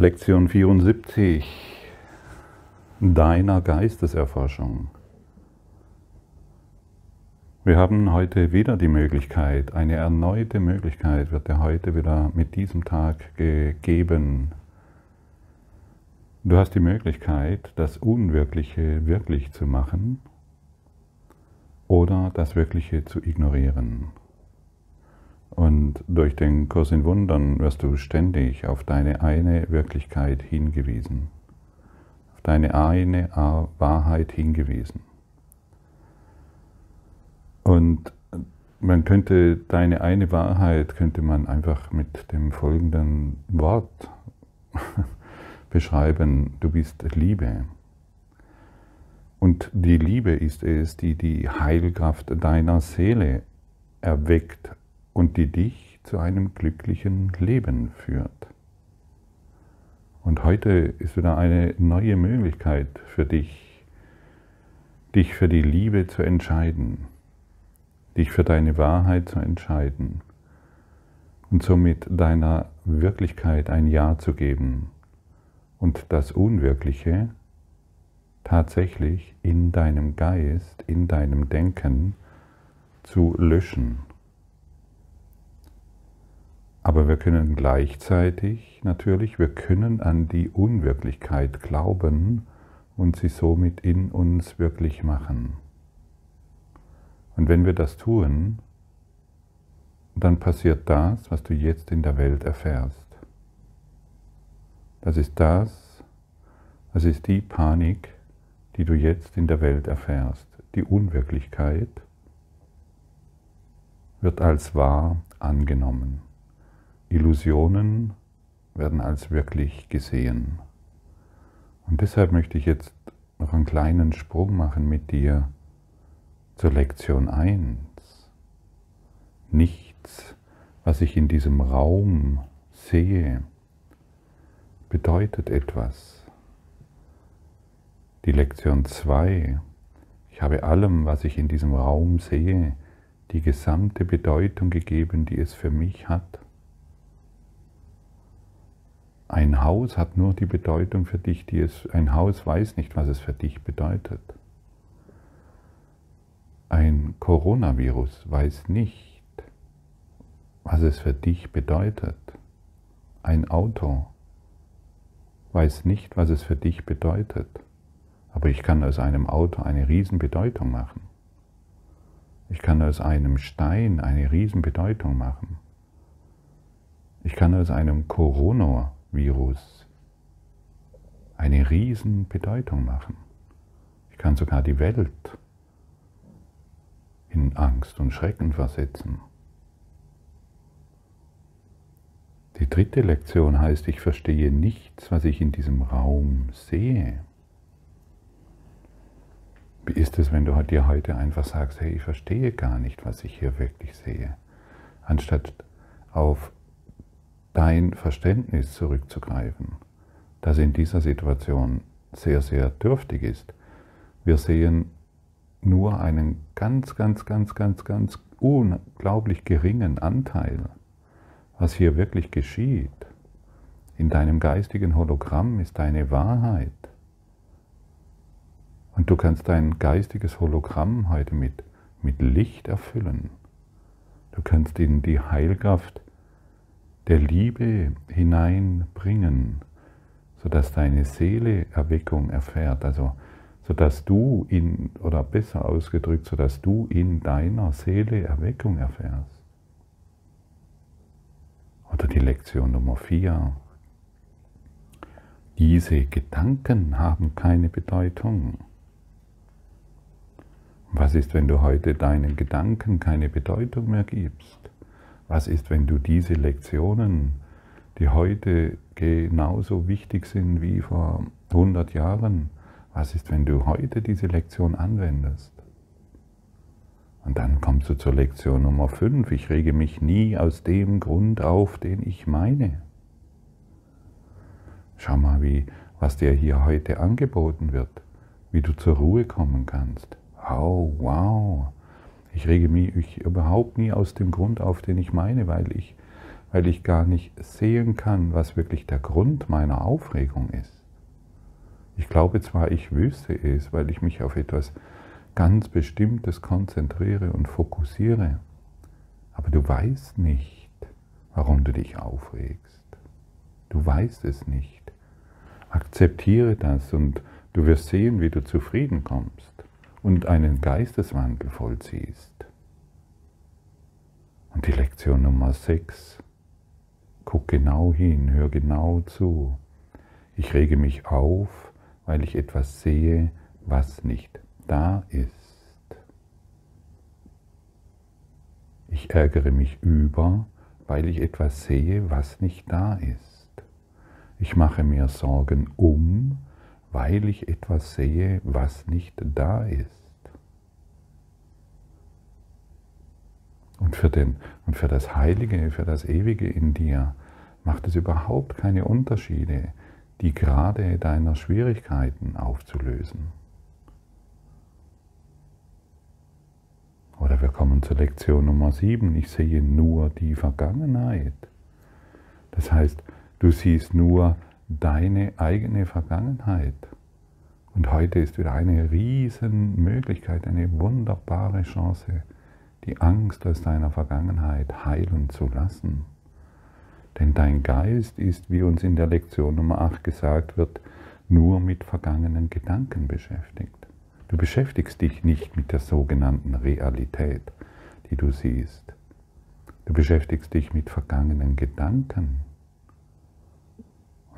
Lektion 74 deiner Geisteserforschung. Wir haben heute wieder die Möglichkeit, eine erneute Möglichkeit wird dir heute wieder mit diesem Tag gegeben. Du hast die Möglichkeit, das Unwirkliche wirklich zu machen oder das Wirkliche zu ignorieren. Und durch den Kurs in Wundern wirst du ständig auf deine eine Wirklichkeit hingewiesen, auf deine eine Wahrheit hingewiesen. Und man könnte deine eine Wahrheit könnte man einfach mit dem folgenden Wort beschreiben: Du bist Liebe. Und die Liebe ist es, die die Heilkraft deiner Seele erweckt und die dich zu einem glücklichen Leben führt. Und heute ist wieder eine neue Möglichkeit für dich, dich für die Liebe zu entscheiden, dich für deine Wahrheit zu entscheiden und somit deiner Wirklichkeit ein Ja zu geben und das Unwirkliche tatsächlich in deinem Geist, in deinem Denken zu löschen aber wir können gleichzeitig natürlich, wir können an die Unwirklichkeit glauben und sie somit in uns wirklich machen. Und wenn wir das tun, dann passiert das, was du jetzt in der Welt erfährst. Das ist das, das ist die Panik, die du jetzt in der Welt erfährst. Die Unwirklichkeit wird als wahr angenommen. Illusionen werden als wirklich gesehen. Und deshalb möchte ich jetzt noch einen kleinen Sprung machen mit dir zur Lektion 1. Nichts, was ich in diesem Raum sehe, bedeutet etwas. Die Lektion 2. Ich habe allem, was ich in diesem Raum sehe, die gesamte Bedeutung gegeben, die es für mich hat. Ein Haus hat nur die Bedeutung für dich, die es, ein Haus weiß nicht, was es für dich bedeutet. Ein Coronavirus weiß nicht, was es für dich bedeutet. Ein Auto weiß nicht, was es für dich bedeutet. Aber ich kann aus einem Auto eine Riesenbedeutung machen. Ich kann aus einem Stein eine Riesenbedeutung machen. Ich kann aus einem Corona Virus eine Riesenbedeutung machen. Ich kann sogar die Welt in Angst und Schrecken versetzen. Die dritte Lektion heißt, ich verstehe nichts, was ich in diesem Raum sehe. Wie ist es, wenn du dir heute einfach sagst, hey, ich verstehe gar nicht, was ich hier wirklich sehe, anstatt auf dein Verständnis zurückzugreifen, das in dieser Situation sehr, sehr dürftig ist. Wir sehen nur einen ganz, ganz, ganz, ganz, ganz unglaublich geringen Anteil, was hier wirklich geschieht. In deinem geistigen Hologramm ist deine Wahrheit. Und du kannst dein geistiges Hologramm heute mit, mit Licht erfüllen. Du kannst in die Heilkraft der Liebe hineinbringen, sodass deine Seele Erweckung erfährt, also sodass du in, oder besser ausgedrückt, sodass du in deiner Seele Erweckung erfährst. Oder die Lektion Nummer 4. Diese Gedanken haben keine Bedeutung. Was ist, wenn du heute deinen Gedanken keine Bedeutung mehr gibst? Was ist, wenn du diese Lektionen, die heute genauso wichtig sind wie vor 100 Jahren, was ist, wenn du heute diese Lektion anwendest? Und dann kommst du zur Lektion Nummer 5. Ich rege mich nie aus dem Grund auf, den ich meine. Schau mal, wie, was dir hier heute angeboten wird, wie du zur Ruhe kommen kannst. Oh, wow. Ich rege mich überhaupt nie aus dem Grund auf, den ich meine, weil ich weil ich gar nicht sehen kann, was wirklich der Grund meiner Aufregung ist. Ich glaube zwar, ich wüsste es, weil ich mich auf etwas ganz Bestimmtes konzentriere und fokussiere, aber du weißt nicht, warum du dich aufregst. Du weißt es nicht. Akzeptiere das und du wirst sehen, wie du zufrieden kommst und einen Geisteswandel vollziehst. Und die Lektion Nummer 6. Guck genau hin, hör genau zu. Ich rege mich auf, weil ich etwas sehe, was nicht da ist. Ich ärgere mich über, weil ich etwas sehe, was nicht da ist. Ich mache mir Sorgen um, weil ich etwas sehe, was nicht da ist. Und für, den, und für das Heilige, für das Ewige in dir macht es überhaupt keine Unterschiede, die Grade deiner Schwierigkeiten aufzulösen. Oder wir kommen zur Lektion Nummer 7. Ich sehe nur die Vergangenheit. Das heißt, du siehst nur deine eigene Vergangenheit. Und heute ist wieder eine Riesenmöglichkeit, eine wunderbare Chance, die Angst aus deiner Vergangenheit heilen zu lassen. Denn dein Geist ist, wie uns in der Lektion Nummer 8 gesagt wird, nur mit vergangenen Gedanken beschäftigt. Du beschäftigst dich nicht mit der sogenannten Realität, die du siehst. Du beschäftigst dich mit vergangenen Gedanken.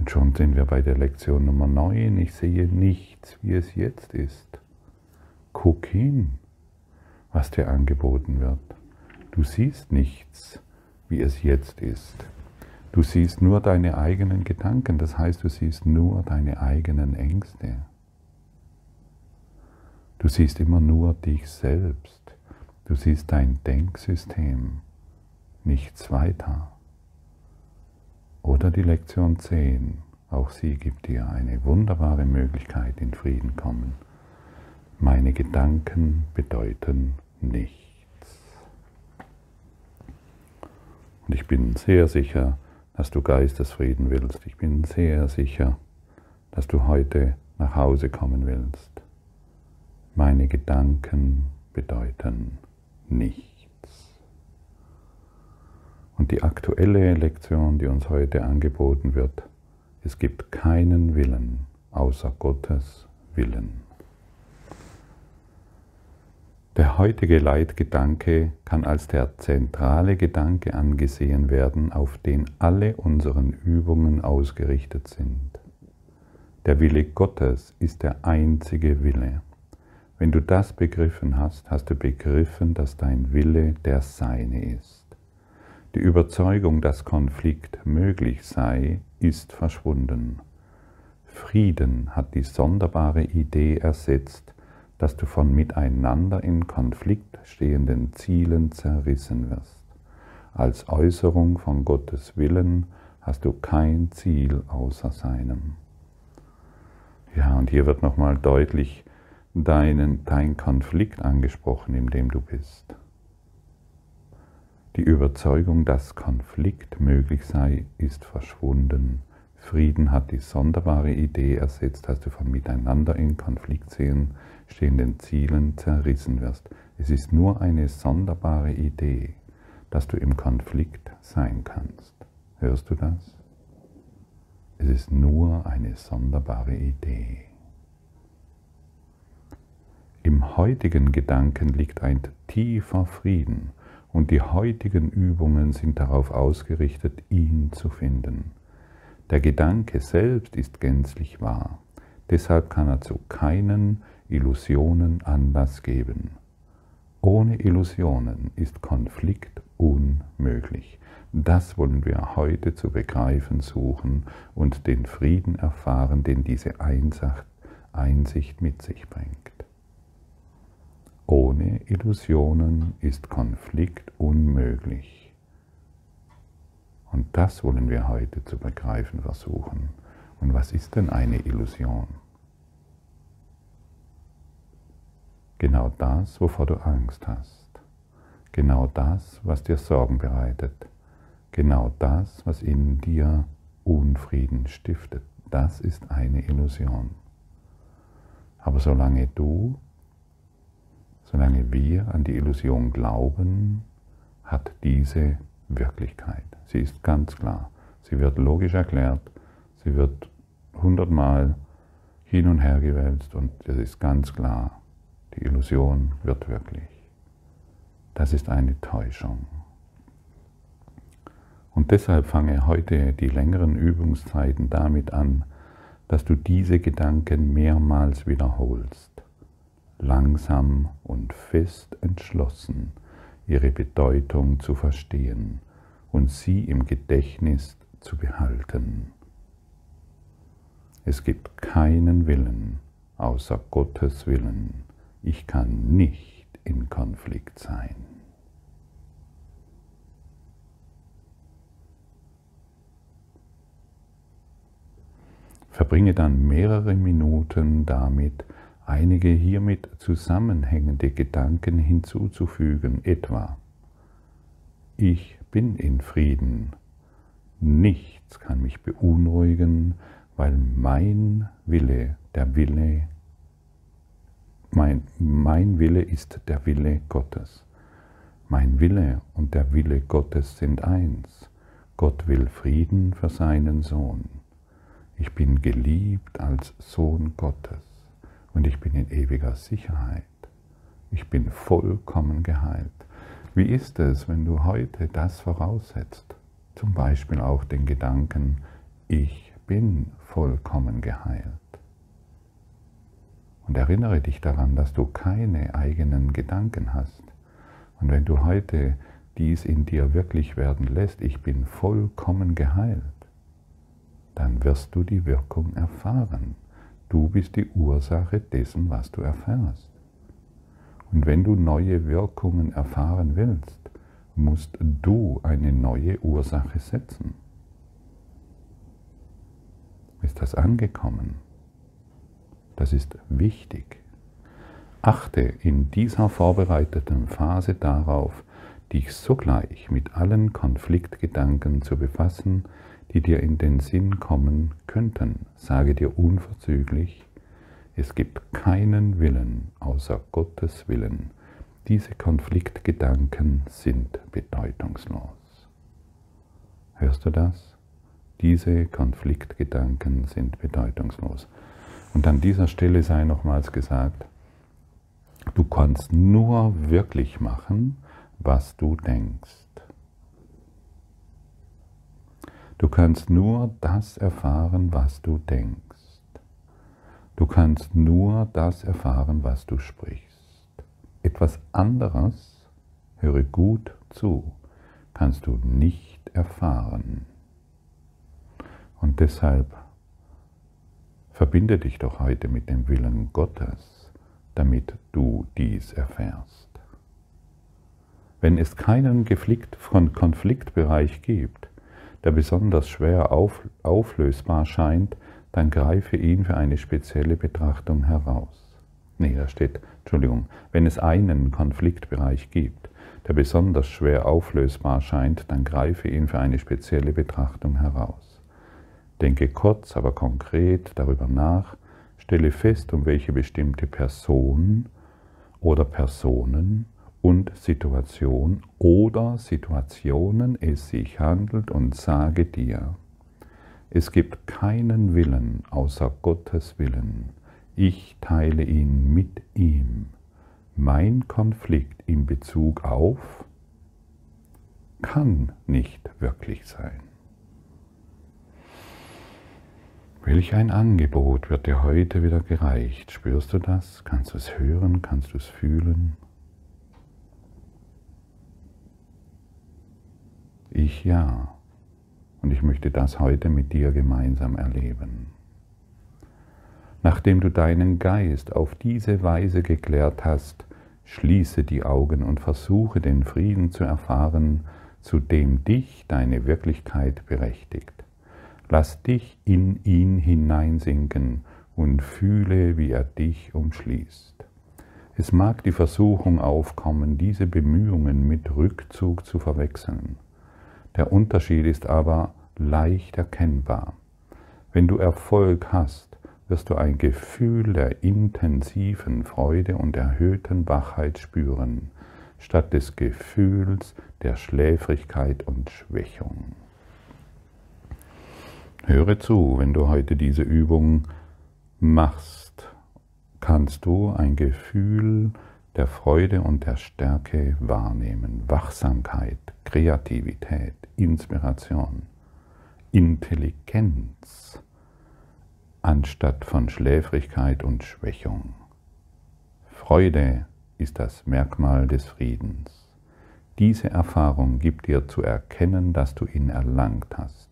Und schon sind wir bei der Lektion Nummer 9. Ich sehe nichts, wie es jetzt ist. Guck hin was dir angeboten wird. Du siehst nichts, wie es jetzt ist. Du siehst nur deine eigenen Gedanken, das heißt, du siehst nur deine eigenen Ängste. Du siehst immer nur dich selbst. Du siehst dein Denksystem, nichts weiter. Oder die Lektion 10, auch sie gibt dir eine wunderbare Möglichkeit in Frieden kommen. Meine Gedanken bedeuten nichts. Und ich bin sehr sicher, dass du Geistesfrieden willst. Ich bin sehr sicher, dass du heute nach Hause kommen willst. Meine Gedanken bedeuten nichts. Und die aktuelle Lektion, die uns heute angeboten wird, es gibt keinen Willen außer Gottes Willen. Der heutige Leitgedanke kann als der zentrale Gedanke angesehen werden, auf den alle unseren Übungen ausgerichtet sind. Der Wille Gottes ist der einzige Wille. Wenn du das begriffen hast, hast du begriffen, dass dein Wille der Seine ist. Die Überzeugung, dass Konflikt möglich sei, ist verschwunden. Frieden hat die sonderbare Idee ersetzt, dass du von miteinander in Konflikt stehenden Zielen zerrissen wirst. Als Äußerung von Gottes Willen hast du kein Ziel außer seinem. Ja, und hier wird nochmal deutlich deinen, dein Konflikt angesprochen, in dem du bist. Die Überzeugung, dass Konflikt möglich sei, ist verschwunden. Frieden hat die sonderbare Idee ersetzt, dass du von miteinander in Konflikt stehenden Zielen zerrissen wirst. Es ist nur eine sonderbare Idee, dass du im Konflikt sein kannst. Hörst du das? Es ist nur eine sonderbare Idee. Im heutigen Gedanken liegt ein tiefer Frieden und die heutigen Übungen sind darauf ausgerichtet, ihn zu finden. Der Gedanke selbst ist gänzlich wahr, deshalb kann er zu keinen Illusionen Anlass geben. Ohne Illusionen ist Konflikt unmöglich. Das wollen wir heute zu begreifen suchen und den Frieden erfahren, den diese Einsicht mit sich bringt. Ohne Illusionen ist Konflikt unmöglich. Und das wollen wir heute zu begreifen versuchen. Und was ist denn eine Illusion? Genau das, wovor du Angst hast. Genau das, was dir Sorgen bereitet. Genau das, was in dir Unfrieden stiftet, das ist eine Illusion. Aber solange du, solange wir an die Illusion glauben, hat diese Wirklichkeit. Sie ist ganz klar. Sie wird logisch erklärt. Sie wird hundertmal hin und her gewälzt und es ist ganz klar. Die Illusion wird wirklich. Das ist eine Täuschung. Und deshalb fange heute die längeren Übungszeiten damit an, dass du diese Gedanken mehrmals wiederholst, langsam und fest entschlossen, ihre Bedeutung zu verstehen und sie im Gedächtnis zu behalten. Es gibt keinen Willen außer Gottes Willen. Ich kann nicht in Konflikt sein. Verbringe dann mehrere Minuten damit, einige hiermit zusammenhängende Gedanken hinzuzufügen, etwa Ich bin in Frieden, nichts kann mich beunruhigen, weil mein Wille, der Wille, mein, mein Wille ist der Wille Gottes. Mein Wille und der Wille Gottes sind eins. Gott will Frieden für seinen Sohn. Ich bin geliebt als Sohn Gottes und ich bin in ewiger Sicherheit. Ich bin vollkommen geheilt. Wie ist es, wenn du heute das voraussetzt? Zum Beispiel auch den Gedanken, ich bin vollkommen geheilt. Und erinnere dich daran, dass du keine eigenen Gedanken hast. Und wenn du heute dies in dir wirklich werden lässt, ich bin vollkommen geheilt, dann wirst du die Wirkung erfahren. Du bist die Ursache dessen, was du erfährst. Und wenn du neue Wirkungen erfahren willst, musst du eine neue Ursache setzen. Ist das angekommen? Das ist wichtig. Achte in dieser vorbereiteten Phase darauf, dich sogleich mit allen Konfliktgedanken zu befassen, die dir in den Sinn kommen könnten. Sage dir unverzüglich, es gibt keinen Willen außer Gottes Willen. Diese Konfliktgedanken sind bedeutungslos. Hörst du das? Diese Konfliktgedanken sind bedeutungslos. Und an dieser Stelle sei nochmals gesagt, du kannst nur wirklich machen, was du denkst. Du kannst nur das erfahren, was du denkst. Du kannst nur das erfahren, was du sprichst. Etwas anderes, höre gut zu, kannst du nicht erfahren. Und deshalb verbinde dich doch heute mit dem Willen Gottes, damit du dies erfährst. Wenn es keinen Konfliktbereich gibt, der besonders schwer auf, auflösbar scheint, dann greife ihn für eine spezielle Betrachtung heraus. Nee, da steht, Entschuldigung, wenn es einen Konfliktbereich gibt, der besonders schwer auflösbar scheint, dann greife ihn für eine spezielle Betrachtung heraus. Denke kurz, aber konkret darüber nach, stelle fest, um welche bestimmte Person oder Personen und Situation oder Situationen es sich handelt und sage dir, es gibt keinen Willen außer Gottes Willen. Ich teile ihn mit ihm. Mein Konflikt in Bezug auf kann nicht wirklich sein. Welch ein Angebot wird dir heute wieder gereicht? Spürst du das? Kannst du es hören? Kannst du es fühlen? Ich ja. Und ich möchte das heute mit dir gemeinsam erleben. Nachdem du deinen Geist auf diese Weise geklärt hast, schließe die Augen und versuche den Frieden zu erfahren, zu dem dich deine Wirklichkeit berechtigt. Lass dich in ihn hineinsinken und fühle, wie er dich umschließt. Es mag die Versuchung aufkommen, diese Bemühungen mit Rückzug zu verwechseln. Der Unterschied ist aber leicht erkennbar. Wenn du Erfolg hast, wirst du ein Gefühl der intensiven Freude und erhöhten Wachheit spüren, statt des Gefühls der Schläfrigkeit und Schwächung. Höre zu, wenn du heute diese Übung machst, kannst du ein Gefühl der Freude und der Stärke wahrnehmen, Wachsamkeit, Kreativität, Inspiration, Intelligenz anstatt von Schläfrigkeit und Schwächung. Freude ist das Merkmal des Friedens. Diese Erfahrung gibt dir zu erkennen, dass du ihn erlangt hast.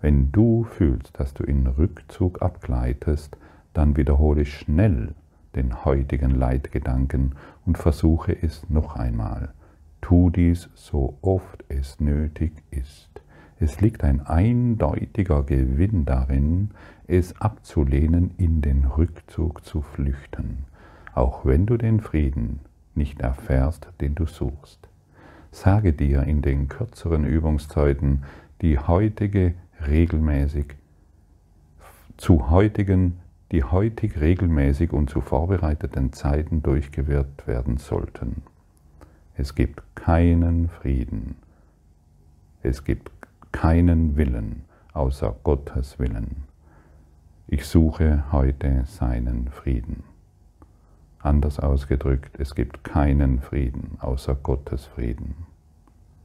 Wenn du fühlst, dass du in Rückzug abgleitest, dann wiederhole schnell den heutigen Leitgedanken und versuche es noch einmal. Tu dies so oft es nötig ist. Es liegt ein eindeutiger Gewinn darin, es abzulehnen, in den Rückzug zu flüchten, auch wenn du den Frieden nicht erfährst, den du suchst. Sage dir in den kürzeren Übungszeiten die heutige regelmäßig zu heutigen, die heutig regelmäßig und zu vorbereiteten Zeiten durchgewirkt werden sollten. Es gibt keinen Frieden. Es gibt keinen Willen außer Gottes Willen. Ich suche heute seinen Frieden. Anders ausgedrückt, es gibt keinen Frieden außer Gottes Frieden.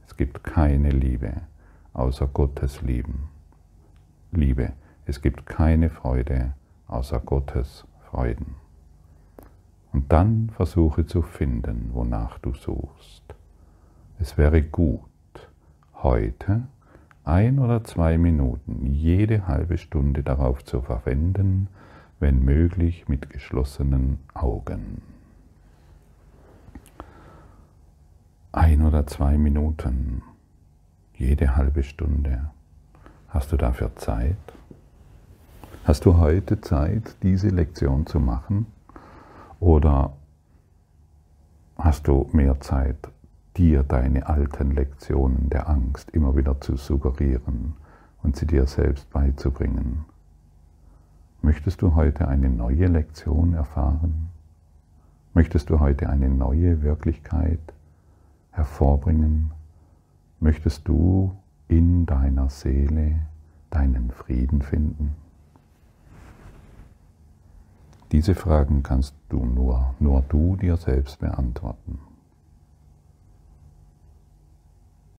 Es gibt keine Liebe außer Gottes Lieben. Liebe. Es gibt keine Freude außer Gottes Freuden. Und dann versuche zu finden, wonach du suchst. Es wäre gut, heute ein oder zwei Minuten jede halbe Stunde darauf zu verwenden, wenn möglich mit geschlossenen Augen. Ein oder zwei Minuten jede halbe Stunde. Hast du dafür Zeit? Hast du heute Zeit, diese Lektion zu machen? Oder hast du mehr Zeit, dir deine alten Lektionen der Angst immer wieder zu suggerieren und sie dir selbst beizubringen? Möchtest du heute eine neue Lektion erfahren? Möchtest du heute eine neue Wirklichkeit hervorbringen? Möchtest du in deiner Seele deinen Frieden finden? Diese Fragen kannst du nur, nur du dir selbst beantworten.